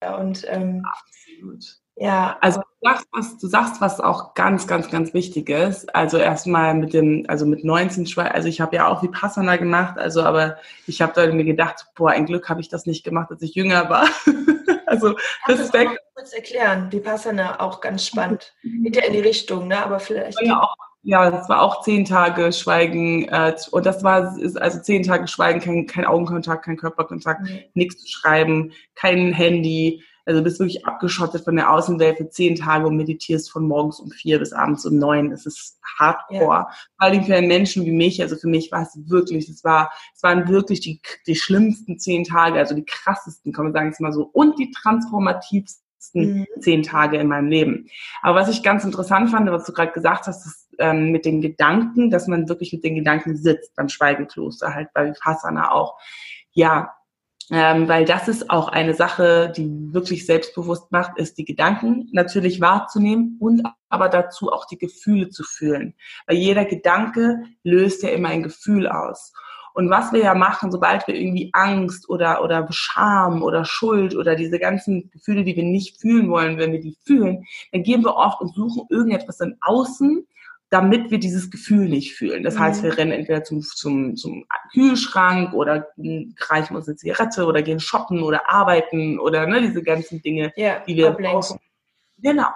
Und ähm, absolut. Ja. Also du sagst, was, du sagst was auch ganz, ganz, ganz wichtig ist. Also erstmal mit dem, also mit 19 Schweigen, also ich habe ja auch Vipassana gemacht, also aber ich habe da mir gedacht, boah, ein Glück habe ich das nicht gemacht, als ich jünger war. also das ist weg. kurz erklären, Vipassana auch ganz spannend. Geht ja in die Richtung, ne? Aber vielleicht. Ja, auch, ja, das war auch zehn Tage Schweigen äh, und das war ist also zehn Tage Schweigen, kein, kein Augenkontakt, kein Körperkontakt, mhm. nichts zu schreiben, kein Handy also du bist wirklich abgeschottet von der Außenwelt für zehn Tage und meditierst von morgens um vier bis abends um neun. Es ist hardcore. Ja. Vor allem für einen Menschen wie mich. Also für mich war es wirklich, es war, es waren wirklich die, die schlimmsten zehn Tage, also die krassesten, kann man sagen es mal so, und die transformativsten mhm. zehn Tage in meinem Leben. Aber was ich ganz interessant fand, was du gerade gesagt hast, ist ähm, mit den Gedanken, dass man wirklich mit den Gedanken sitzt beim Schweigekloster, halt bei Vipassana auch. Ja, ähm, weil das ist auch eine Sache, die wirklich selbstbewusst macht, ist die Gedanken natürlich wahrzunehmen und aber dazu auch die Gefühle zu fühlen. Weil jeder Gedanke löst ja immer ein Gefühl aus. Und was wir ja machen, sobald wir irgendwie Angst oder, oder Scham oder Schuld oder diese ganzen Gefühle, die wir nicht fühlen wollen, wenn wir die fühlen, dann gehen wir oft und suchen irgendetwas im Außen, damit wir dieses Gefühl nicht fühlen. Das mhm. heißt, wir rennen entweder zum, zum, zum Kühlschrank oder greifen uns eine Zigarette oder gehen shoppen oder arbeiten oder ne, diese ganzen Dinge, ja, die wir brauchen. Genau.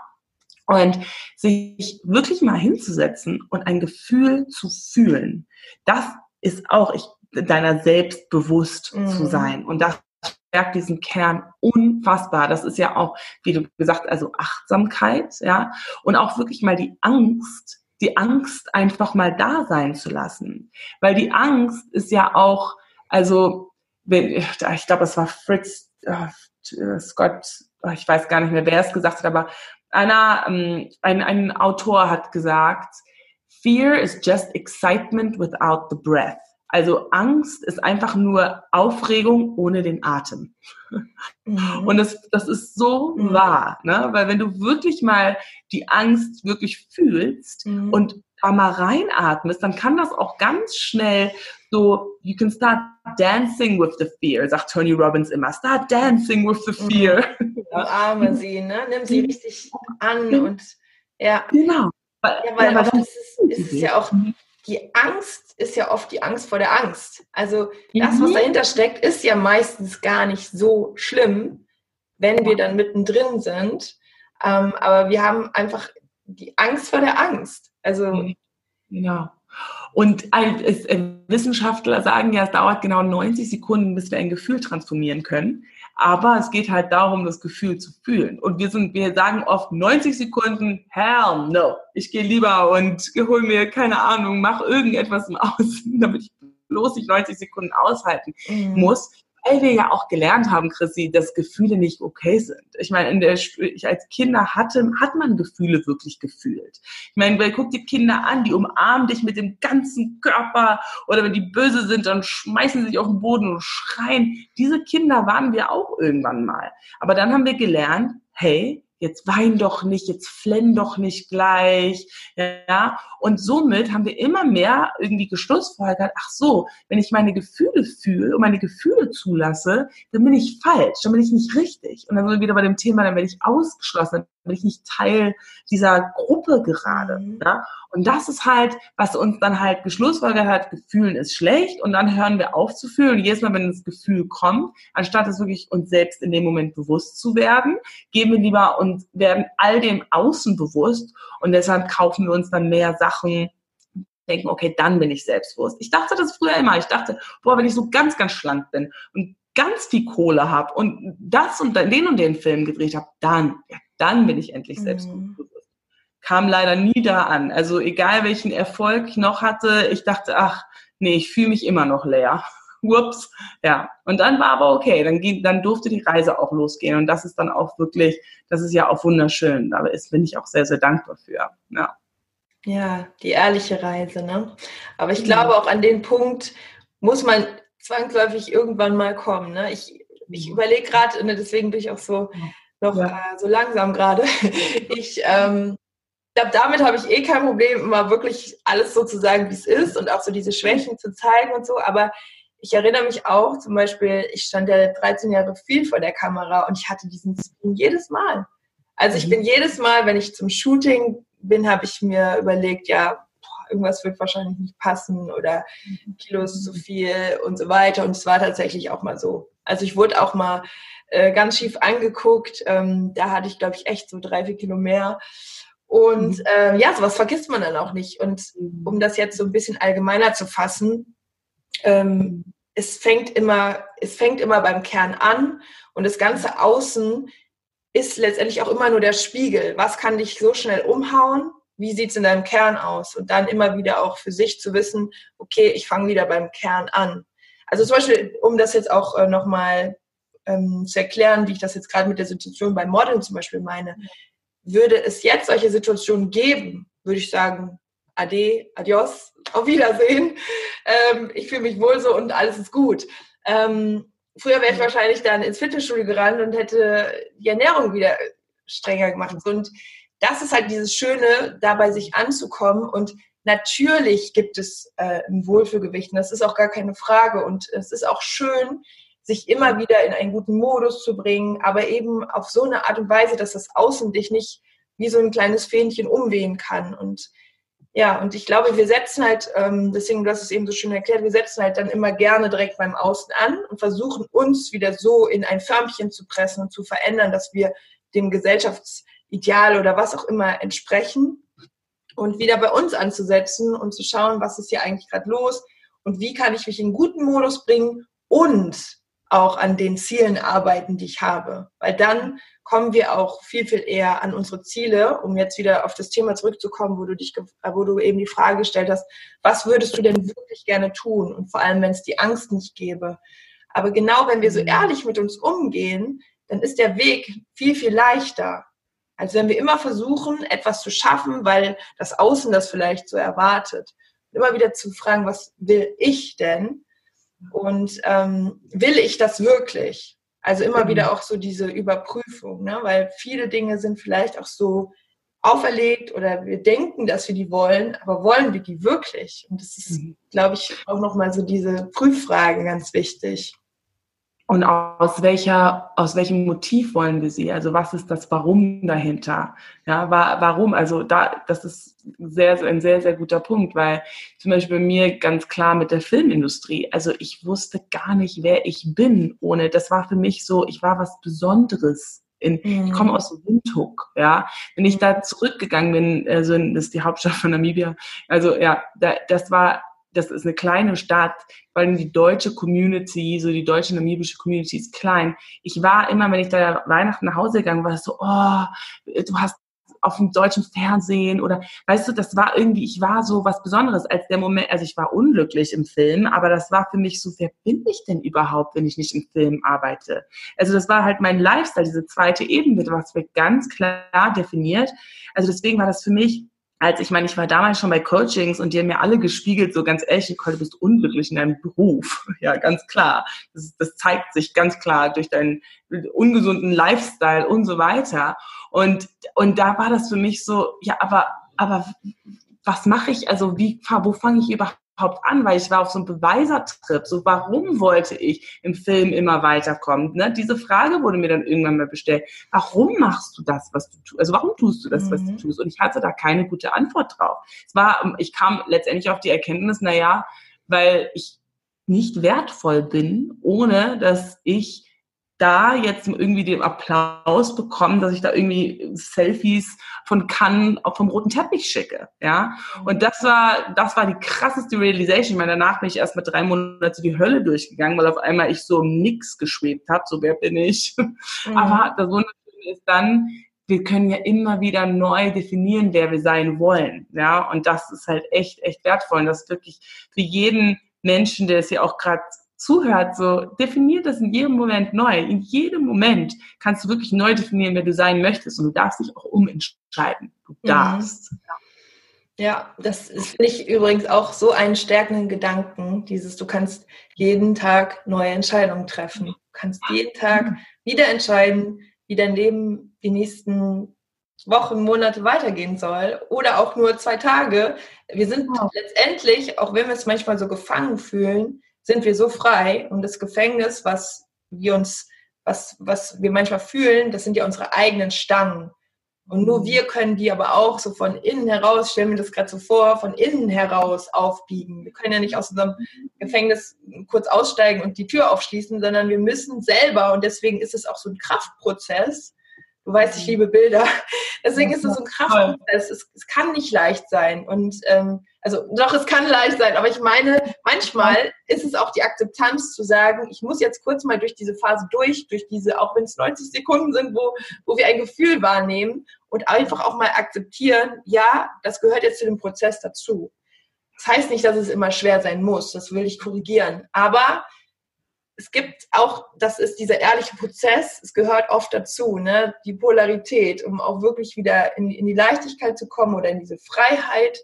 Und sich wirklich mal hinzusetzen und ein Gefühl zu fühlen, das ist auch ich, deiner selbst bewusst mhm. zu sein. Und das stärkt diesen Kern unfassbar. Das ist ja auch, wie du gesagt, also Achtsamkeit, ja, und auch wirklich mal die Angst die Angst einfach mal da sein zu lassen. Weil die Angst ist ja auch, also, ich glaube, es war Fritz äh, Scott, ich weiß gar nicht mehr, wer es gesagt hat, aber einer, ähm, ein, ein Autor hat gesagt, Fear is just excitement without the breath. Also Angst ist einfach nur Aufregung ohne den Atem. Mhm. Und das, das ist so mhm. wahr, ne? weil wenn du wirklich mal die Angst wirklich fühlst mhm. und da mal reinatmest, dann kann das auch ganz schnell so, you can start dancing with the fear, sagt Tony Robbins immer, start dancing with the fear. Mhm. Umarme sie, ne? nimm sie richtig an und ja. Genau. Ja, weil ja, oft ist ist es ja auch die Angst ist ja oft die Angst vor der Angst. Also das, was mhm. dahinter steckt, ist ja meistens gar nicht so schlimm, wenn wir dann mittendrin sind. Ähm, aber wir haben einfach die Angst vor der Angst. Also genau. Und äh, Wissenschaftler sagen ja, es dauert genau 90 Sekunden, bis wir ein Gefühl transformieren können. Aber es geht halt darum, das Gefühl zu fühlen. Und wir sind, wir sagen oft 90 Sekunden, hell no. Ich gehe lieber und hol mir, keine Ahnung, mach irgendetwas im Außen, damit ich bloß nicht 90 Sekunden aushalten mhm. muss weil wir ja auch gelernt haben, Chrissy, dass Gefühle nicht okay sind. Ich meine, in der, ich als Kinder hatte, hat man Gefühle wirklich gefühlt. Ich meine, guck die Kinder an, die umarmen dich mit dem ganzen Körper oder wenn die böse sind, dann schmeißen sie sich auf den Boden und schreien. Diese Kinder waren wir auch irgendwann mal. Aber dann haben wir gelernt, hey, jetzt wein doch nicht, jetzt flenn doch nicht gleich, ja. Und somit haben wir immer mehr irgendwie geschlussfolgert, ach so, wenn ich meine Gefühle fühle und meine Gefühle zulasse, dann bin ich falsch, dann bin ich nicht richtig. Und dann sind wir wieder bei dem Thema, dann werde ich ausgeschlossen, dann bin ich nicht Teil dieser Gruppe gerade, mhm. Und das ist halt, was uns dann halt geschlussfolgert hat, Gefühlen ist schlecht und dann hören wir auf zu fühlen. Und jedes Mal, wenn das Gefühl kommt, anstatt es wirklich uns selbst in dem Moment bewusst zu werden, gehen wir lieber und werden all dem Außen bewusst und deshalb kaufen wir uns dann mehr Sachen, denken, okay, dann bin ich selbstbewusst. Ich dachte das früher immer. Ich dachte, boah, wenn ich so ganz, ganz schlank bin und ganz viel Kohle habe und das und den und den Film gedreht habe, dann, ja, dann bin ich endlich mhm. selbstbewusst kam leider nie da an. Also egal welchen Erfolg ich noch hatte, ich dachte, ach, nee, ich fühle mich immer noch leer. Whoops. Ja. Und dann war aber okay. Dann, ging, dann durfte die Reise auch losgehen. Und das ist dann auch wirklich, das ist ja auch wunderschön. Da bin ich auch sehr, sehr dankbar für. Ja. Ja, die ehrliche Reise, ne? Aber ich glaube auch an den Punkt muss man zwangsläufig irgendwann mal kommen. Ne? Ich, ich überlege gerade, ne, deswegen bin ich auch so noch ja. äh, so langsam gerade. Ich ähm, glaube, damit habe ich eh kein Problem, immer wirklich alles so zu sagen, wie es ist und auch so diese Schwächen zu zeigen und so. Aber ich erinnere mich auch zum Beispiel, ich stand ja 13 Jahre viel vor der Kamera und ich hatte diesen Spin jedes Mal. Also ich mhm. bin jedes Mal, wenn ich zum Shooting bin, habe ich mir überlegt, ja, irgendwas wird wahrscheinlich nicht passen oder Kilos zu viel und so weiter. Und es war tatsächlich auch mal so. Also ich wurde auch mal äh, ganz schief angeguckt. Ähm, da hatte ich, glaube ich, echt so drei, vier Kilo mehr. Und mhm. äh, ja, sowas vergisst man dann auch nicht. Und mhm. um das jetzt so ein bisschen allgemeiner zu fassen, ähm, es fängt immer, es fängt immer beim Kern an und das ganze Außen ist letztendlich auch immer nur der Spiegel. Was kann dich so schnell umhauen? Wie sieht es in deinem Kern aus? Und dann immer wieder auch für sich zu wissen, okay, ich fange wieder beim Kern an. Also zum Beispiel, um das jetzt auch äh, nochmal ähm, zu erklären, wie ich das jetzt gerade mit der Situation beim Modeln zum Beispiel meine, würde es jetzt solche Situationen geben, würde ich sagen, ade, adios, auf Wiedersehen. Ähm, ich fühle mich wohl so und alles ist gut. Ähm, früher wäre ich wahrscheinlich dann ins Fitnessstudio gerannt und hätte die Ernährung wieder strenger gemacht. Und das ist halt dieses Schöne, dabei sich anzukommen. Und natürlich gibt es äh, ein Wohlfühlgewicht. Und das ist auch gar keine Frage. Und es ist auch schön, sich immer wieder in einen guten Modus zu bringen, aber eben auf so eine Art und Weise, dass das Außen dich nicht wie so ein kleines Fähnchen umwehen kann. Und ja, und ich glaube, wir setzen halt, ähm, deswegen, du hast es eben so schön erklärt, wir setzen halt dann immer gerne direkt beim Außen an und versuchen uns wieder so in ein Förmchen zu pressen und zu verändern, dass wir dem Gesellschaftsideal oder was auch immer entsprechen und wieder bei uns anzusetzen und zu schauen, was ist hier eigentlich gerade los und wie kann ich mich in guten Modus bringen und auch an den Zielen arbeiten, die ich habe. Weil dann kommen wir auch viel, viel eher an unsere Ziele, um jetzt wieder auf das Thema zurückzukommen, wo du dich, wo du eben die Frage gestellt hast, was würdest du denn wirklich gerne tun? Und vor allem, wenn es die Angst nicht gäbe. Aber genau wenn wir so mhm. ehrlich mit uns umgehen, dann ist der Weg viel, viel leichter. Als wenn wir immer versuchen, etwas zu schaffen, weil das Außen das vielleicht so erwartet. Und immer wieder zu fragen, was will ich denn? Und ähm, will ich das wirklich? Also immer wieder mhm. auch so diese Überprüfung, ne? weil viele Dinge sind vielleicht auch so auferlegt oder wir denken, dass wir die wollen, aber wollen wir die wirklich? Und das ist, mhm. glaube ich, auch nochmal so diese Prüffrage ganz wichtig. Und aus welcher, aus welchem Motiv wollen wir sie? Also was ist das Warum dahinter? Ja, warum? Also da, das ist sehr, ein sehr, sehr guter Punkt, weil zum Beispiel bei mir ganz klar mit der Filmindustrie. Also ich wusste gar nicht, wer ich bin, ohne, das war für mich so, ich war was Besonderes. In, mhm. Ich komme aus Windhoek, ja. Wenn ich da zurückgegangen bin, also das ist die Hauptstadt von Namibia, also ja, da, das war das ist eine kleine Stadt, vor allem die deutsche Community, so die deutsche namibische Community ist klein. Ich war immer, wenn ich da Weihnachten nach Hause gegangen war, so, oh, du hast auf dem deutschen Fernsehen oder weißt du, das war irgendwie, ich war so was Besonderes als der Moment, also ich war unglücklich im Film, aber das war für mich so, wer bin ich denn überhaupt, wenn ich nicht im Film arbeite? Also das war halt mein Lifestyle, diese zweite Ebene, was wird ganz klar definiert. Also deswegen war das für mich als ich meine, ich war damals schon bei Coachings und die haben mir alle gespiegelt, so ganz ehrlich, Nicole, du bist unglücklich in deinem Beruf. Ja, ganz klar. Das, das zeigt sich ganz klar durch deinen ungesunden Lifestyle und so weiter. Und, und da war das für mich so, ja, aber, aber was mache ich? Also wie, wo fange ich überhaupt überhaupt an, weil ich war auf so einem Beweisertrip. So, warum wollte ich im Film immer weiterkommen? Ne? Diese Frage wurde mir dann irgendwann mal bestellt. Warum machst du das, was du tust? Also warum tust du das, was du mhm. tust? Und ich hatte da keine gute Antwort drauf. Es war, ich kam letztendlich auf die Erkenntnis, na ja, weil ich nicht wertvoll bin, ohne dass ich da jetzt irgendwie den Applaus bekommen, dass ich da irgendwie Selfies von Cannes auch vom roten Teppich schicke, ja. Und das war, das war die krasseste Realization. Ich meine, danach bin ich erst mal drei Monate die Hölle durchgegangen, weil auf einmal ich so Nix geschwebt habe, so wer bin ich. Mhm. Aber das Wunderschöne ist dann, wir können ja immer wieder neu definieren, wer wir sein wollen, ja. Und das ist halt echt, echt wertvoll. Und das ist wirklich für jeden Menschen, der es ja auch gerade zuhört, so definiert das in jedem Moment neu. In jedem Moment kannst du wirklich neu definieren, wer du sein möchtest. Und du darfst dich auch umentscheiden. Du mhm. darfst. Mhm. Ja, das ist finde ich übrigens auch so einen stärkenden Gedanken, dieses, du kannst jeden Tag neue Entscheidungen treffen. Du kannst jeden Tag wieder entscheiden, wie dein Leben die nächsten Wochen, Monate weitergehen soll oder auch nur zwei Tage. Wir sind letztendlich, auch wenn wir es manchmal so gefangen fühlen, sind wir so frei und das Gefängnis, was wir uns, was, was wir manchmal fühlen, das sind ja unsere eigenen Stangen. Und nur mhm. wir können die aber auch so von innen heraus, stellen wir das gerade so vor, von innen heraus aufbiegen. Wir können ja nicht aus unserem Gefängnis kurz aussteigen und die Tür aufschließen, sondern wir müssen selber, und deswegen ist es auch so ein Kraftprozess, Du weißt, ich liebe Bilder. Deswegen ist es so ein Kraftprozess. Es, es, kann nicht leicht sein. Und ähm, also doch, es kann leicht sein, aber ich meine, manchmal ist es auch die Akzeptanz zu sagen, ich muss jetzt kurz mal durch diese Phase durch, durch diese, auch wenn es 90 Sekunden sind, wo, wo wir ein Gefühl wahrnehmen und einfach auch mal akzeptieren, ja, das gehört jetzt zu dem Prozess dazu. Das heißt nicht, dass es immer schwer sein muss, das will ich korrigieren. Aber es gibt auch, das ist dieser ehrliche Prozess, es gehört oft dazu, ne? die Polarität, um auch wirklich wieder in, in die Leichtigkeit zu kommen oder in diese Freiheit,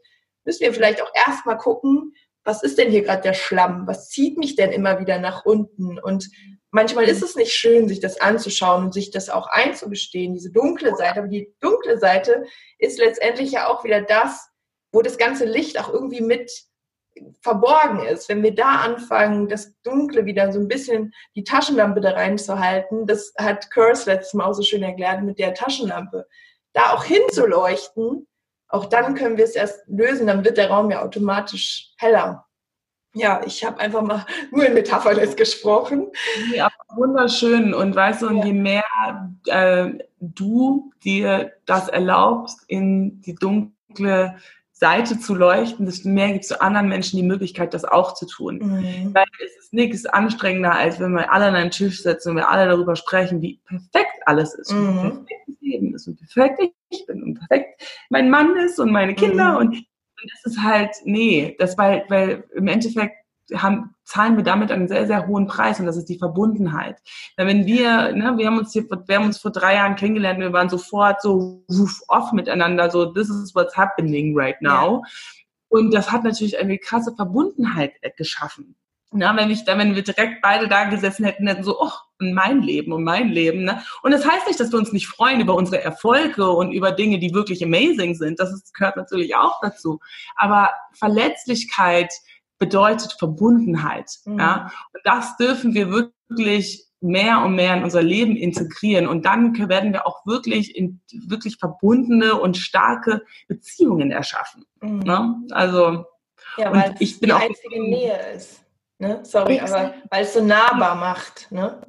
müssen wir vielleicht auch erstmal gucken, was ist denn hier gerade der Schlamm? Was zieht mich denn immer wieder nach unten? Und manchmal ist es nicht schön, sich das anzuschauen und sich das auch einzugestehen, diese dunkle Seite. Aber die dunkle Seite ist letztendlich ja auch wieder das, wo das ganze Licht auch irgendwie mit verborgen ist, wenn wir da anfangen, das Dunkle wieder so ein bisschen die Taschenlampe da reinzuhalten, das hat Curse letztes Mal auch so schön erklärt mit der Taschenlampe, da auch hinzuleuchten, auch dann können wir es erst lösen, dann wird der Raum ja automatisch heller. Ja, ich habe einfach mal nur in Metaphern jetzt gesprochen. Ja, wunderschön. Und weißt du, und ja. je mehr äh, du dir das erlaubst, in die dunkle Seite zu leuchten, desto mehr gibst du anderen Menschen die Möglichkeit, das auch zu tun. Mhm. Weil es ist nichts anstrengender, als wenn wir alle an einen Tisch sitzen und wir alle darüber sprechen, wie perfekt alles ist. Mhm. Wie perfekt das Leben ist und wie perfekt ich bin und perfekt mein Mann ist und meine Kinder. Mhm. Und, und das ist halt, nee, das weil, weil im Endeffekt haben, zahlen wir damit einen sehr, sehr hohen Preis und das ist die Verbundenheit. Weil wenn wir, ne, wir haben uns hier, wir haben uns vor drei Jahren kennengelernt, wir waren sofort so woof off miteinander, so this is what's happening right now. Ja. Und das hat natürlich eine krasse Verbundenheit geschaffen. Na, wenn, ich, wenn wir direkt beide da gesessen hätten, hätten so, oh, mein Leben und mein Leben. Ne? Und das heißt nicht, dass wir uns nicht freuen über unsere Erfolge und über Dinge, die wirklich amazing sind. Das ist, gehört natürlich auch dazu. Aber Verletzlichkeit, bedeutet Verbundenheit. Mhm. Ja? Und das dürfen wir wirklich mehr und mehr in unser Leben integrieren. Und dann werden wir auch wirklich in wirklich verbundene und starke Beziehungen erschaffen. Mhm. Ne? Also ja, weil ich es bin die auch einzige Nähe ist. Ne? Sorry, aber weil es so nahbar macht. Ne?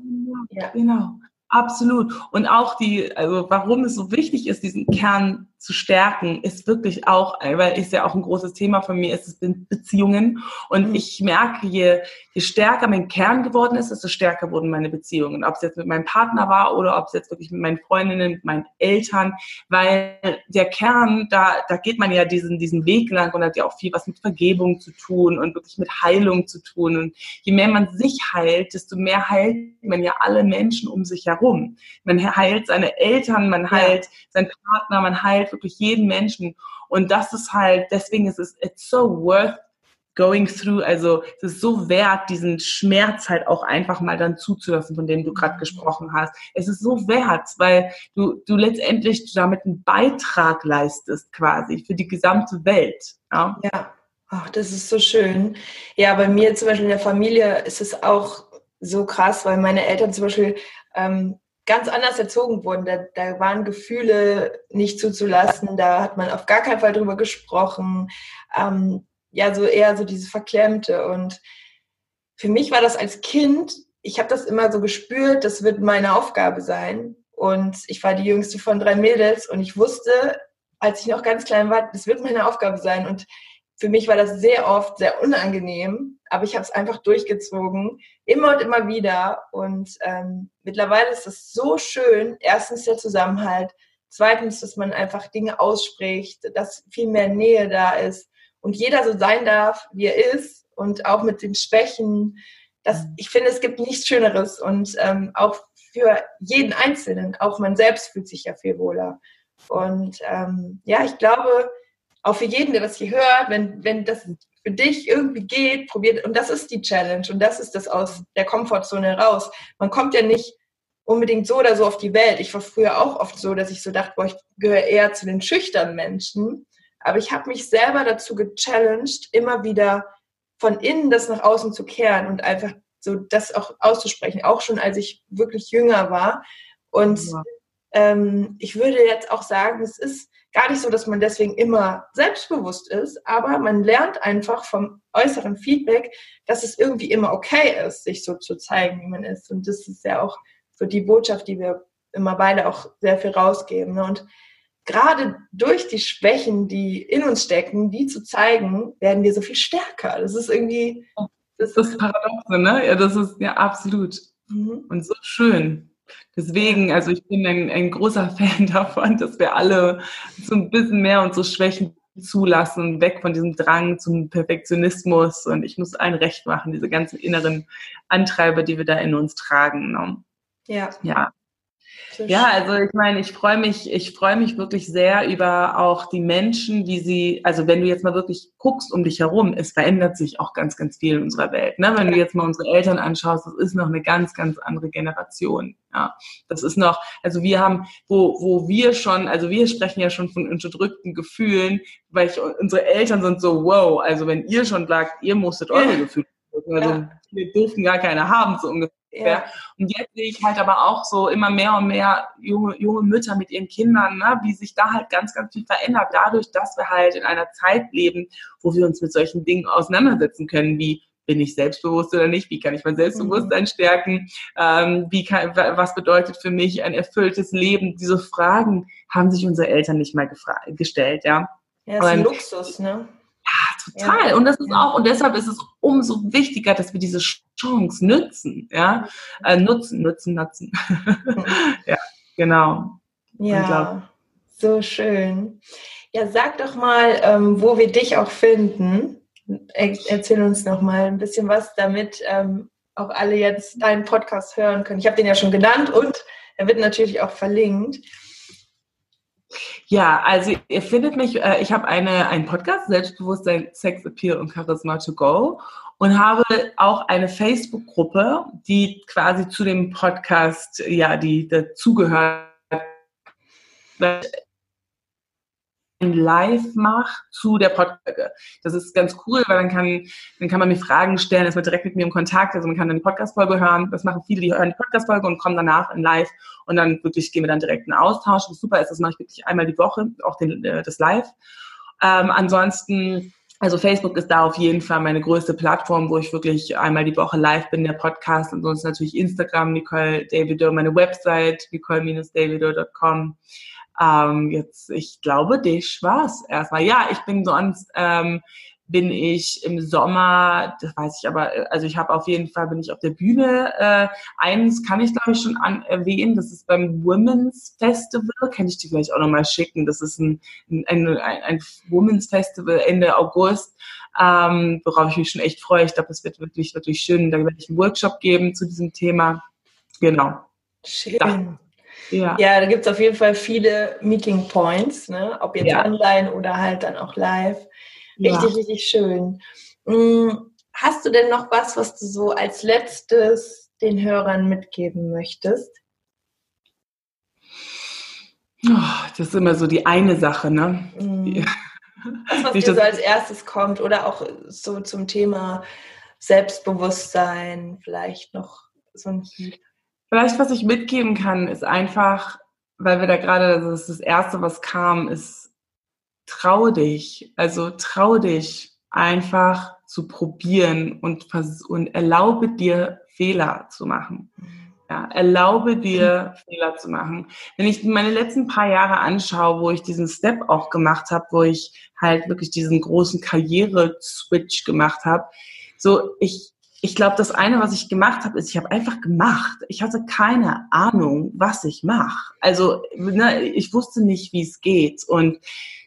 Ja, genau. Absolut. Und auch die, also warum es so wichtig ist, diesen Kern zu stärken, ist wirklich auch, weil ist ja auch ein großes Thema von mir, ist es Beziehungen. Und mhm. ich merke, je, je stärker mein Kern geworden ist, desto stärker wurden meine Beziehungen. Ob es jetzt mit meinem Partner war oder ob es jetzt wirklich mit meinen Freundinnen, mit meinen Eltern, weil der Kern, da, da geht man ja diesen, diesen Weg lang und hat ja auch viel was mit Vergebung zu tun und wirklich mit Heilung zu tun. Und je mehr man sich heilt, desto mehr heilt man ja alle Menschen um sich herum. Man heilt seine Eltern, man heilt ja. seinen Partner, man heilt wirklich jeden Menschen. Und das ist halt, deswegen ist es it's so worth going through, also es ist so wert, diesen Schmerz halt auch einfach mal dann zuzulassen, von dem du gerade gesprochen hast. Es ist so wert, weil du, du letztendlich damit einen Beitrag leistest quasi für die gesamte Welt. Ja. ja. Ach, das ist so schön. Ja, bei mir zum Beispiel in der Familie ist es auch so krass, weil meine Eltern zum Beispiel ähm, ganz anders erzogen wurden. Da, da waren Gefühle nicht zuzulassen, da hat man auf gar keinen Fall drüber gesprochen. Ähm, ja, so eher so dieses Verklemmte. Und für mich war das als Kind, ich habe das immer so gespürt, das wird meine Aufgabe sein. Und ich war die jüngste von drei Mädels und ich wusste, als ich noch ganz klein war, das wird meine Aufgabe sein. Und für mich war das sehr oft sehr unangenehm, aber ich habe es einfach durchgezogen, immer und immer wieder. Und ähm, mittlerweile ist es so schön, erstens der Zusammenhalt, zweitens, dass man einfach Dinge ausspricht, dass viel mehr Nähe da ist und jeder so sein darf, wie er ist und auch mit den Schwächen. Das, mhm. ich finde, es gibt nichts Schöneres und ähm, auch für jeden Einzelnen, auch man selbst fühlt sich ja viel wohler. Und ähm, ja, ich glaube, auch für jeden, der das hier hört, wenn, wenn das für dich irgendwie geht, probiert, und das ist die Challenge und das ist das aus der Komfortzone heraus. Man kommt ja nicht unbedingt so oder so auf die Welt. Ich war früher auch oft so, dass ich so dachte, boah, ich gehöre eher zu den schüchternen Menschen. Aber ich habe mich selber dazu gechallenged, immer wieder von innen das nach außen zu kehren und einfach so das auch auszusprechen, auch schon als ich wirklich jünger war. Und ja. ähm, ich würde jetzt auch sagen, es ist gar nicht so, dass man deswegen immer selbstbewusst ist, aber man lernt einfach vom äußeren Feedback, dass es irgendwie immer okay ist, sich so zu zeigen, wie man ist. Und das ist ja auch so die Botschaft, die wir immer beide auch sehr viel rausgeben. Ne? Und gerade durch die Schwächen, die in uns stecken, die zu zeigen, werden wir so viel stärker. Das ist irgendwie. Das, das ist Paradoxe, ne? Ja, das ist ja absolut. Mhm. Und so schön. Deswegen, also ich bin ein, ein großer Fan davon, dass wir alle so ein bisschen mehr unsere Schwächen zulassen, weg von diesem Drang zum Perfektionismus und ich muss allen recht machen, diese ganzen inneren Antreiber, die wir da in uns tragen. Ne? Ja. Ja, ja, also ich meine, ich freue mich, ich freue mich wirklich sehr über auch die Menschen, wie sie, also wenn du jetzt mal wirklich guckst um dich herum, es verändert sich auch ganz, ganz viel in unserer Welt. Ne? Wenn du jetzt mal unsere Eltern anschaust, das ist noch eine ganz, ganz andere Generation. Ja, das ist noch, also wir haben, wo, wo wir schon, also wir sprechen ja schon von unterdrückten Gefühlen, weil ich, unsere Eltern sind so, wow, also wenn ihr schon sagt, ihr musstet eure Gefühle also ja. wir durften gar keine haben, so ungefähr. Ja. Und jetzt sehe ich halt aber auch so immer mehr und mehr junge, junge Mütter mit ihren Kindern, ne, wie sich da halt ganz, ganz viel verändert, dadurch, dass wir halt in einer Zeit leben, wo wir uns mit solchen Dingen auseinandersetzen können, wie bin ich selbstbewusst oder nicht? Wie kann ich mein Selbstbewusstsein mhm. stärken? Ähm, wie kann, was bedeutet für mich ein erfülltes Leben? Diese Fragen haben sich unsere Eltern nicht mal gestellt, ja. Ja, ist ein Luxus, ne? Total. Ja. Und das ist auch, und deshalb ist es umso wichtiger, dass wir diese Chance nützen, ja, äh, nutzen, nutzen, nutzen. ja, genau. Ja, so schön. Ja, sag doch mal, ähm, wo wir dich auch finden. Er erzähl uns noch mal ein bisschen was, damit ähm, auch alle jetzt deinen Podcast hören können. Ich habe den ja schon genannt und er wird natürlich auch verlinkt. Ja, also ihr findet mich, äh, ich habe eine, einen Podcast, Selbstbewusstsein, Sex Appeal und Charisma to Go und habe auch eine Facebook-Gruppe, die quasi zu dem Podcast, ja, die dazugehört live mache zu der Podcast. Das ist ganz cool, weil dann kann, dann kann man mir Fragen stellen, ist man direkt mit mir im Kontakt, also man kann dann die Podcast-Folge hören. Das machen viele, die hören die Podcast-Folge und kommen danach in live und dann wirklich gehen wir dann direkt in Austausch. Was super ist, das mache ich wirklich einmal die Woche, auch den, äh, das Live. Ähm, ansonsten also Facebook ist da auf jeden Fall meine größte Plattform, wo ich wirklich einmal die Woche live bin, der Podcast. Ansonsten natürlich Instagram, Nicole Davido, meine Website, nicole-davido.com. Ähm, jetzt, ich glaube, das war's erstmal. Ja, ich bin sonst, ähm, bin ich im Sommer, das weiß ich aber, also ich habe auf jeden Fall, bin ich auf der Bühne. Äh, eins kann ich, glaube ich, schon an, erwähnen, das ist beim Women's Festival, kann ich dir gleich auch nochmal schicken. Das ist ein, ein, ein, ein Women's Festival Ende August, ähm, worauf ich mich schon echt freue. Ich glaube, das wird wirklich, wirklich schön. Da werde ich einen Workshop geben zu diesem Thema. Genau. Schön. Ja. Ja, ja da gibt es auf jeden Fall viele Meeting Points, ne? ob jetzt ja. online oder halt dann auch live. Richtig, ja. richtig schön. Hm, hast du denn noch was, was du so als letztes den Hörern mitgeben möchtest? Oh, das ist immer so die eine Sache, ne? Mhm. Das, was dir so als erstes kommt oder auch so zum Thema Selbstbewusstsein, vielleicht noch so ein Hieb. Vielleicht, was ich mitgeben kann, ist einfach, weil wir da gerade, das ist das Erste, was kam, ist, trau dich. Also trau dich einfach zu probieren und, und erlaube dir Fehler zu machen. Ja, erlaube dir Fehler zu machen. Wenn ich meine letzten paar Jahre anschaue, wo ich diesen Step auch gemacht habe, wo ich halt wirklich diesen großen Karriere-Switch gemacht habe, so ich ich glaube, das eine, was ich gemacht habe, ist, ich habe einfach gemacht. Ich hatte keine Ahnung, was ich mache. Also ne, ich wusste nicht, wie es geht. Und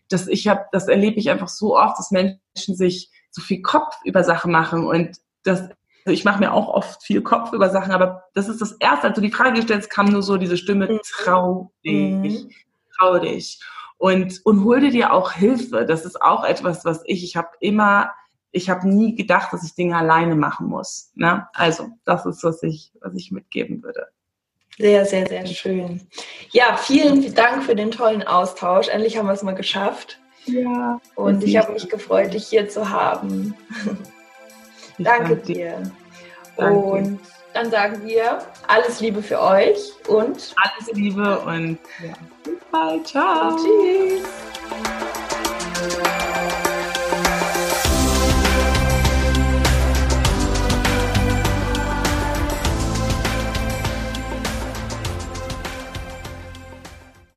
das, ich habe, das erlebe ich einfach so oft, dass Menschen sich so viel Kopf über Sachen machen. Und das, also ich mache mir auch oft viel Kopf über Sachen, aber das ist das Erste, als du die Frage gestellt hast, kam nur so diese Stimme, mhm. trau dich, mhm. trau dich. Und, und hol dir auch Hilfe. Das ist auch etwas, was ich, ich habe immer ich habe nie gedacht, dass ich Dinge alleine machen muss. Ne? Also das ist, was ich, was ich mitgeben würde. Sehr, sehr, sehr schön. Ja, vielen Dank für den tollen Austausch. Endlich haben wir es mal geschafft. Ja. Und ich habe mich gefreut, dich hier zu haben. danke, danke dir. Danke. Und dann sagen wir alles Liebe für euch und alles Liebe und ja, bis bald. Ciao. Und tschüss.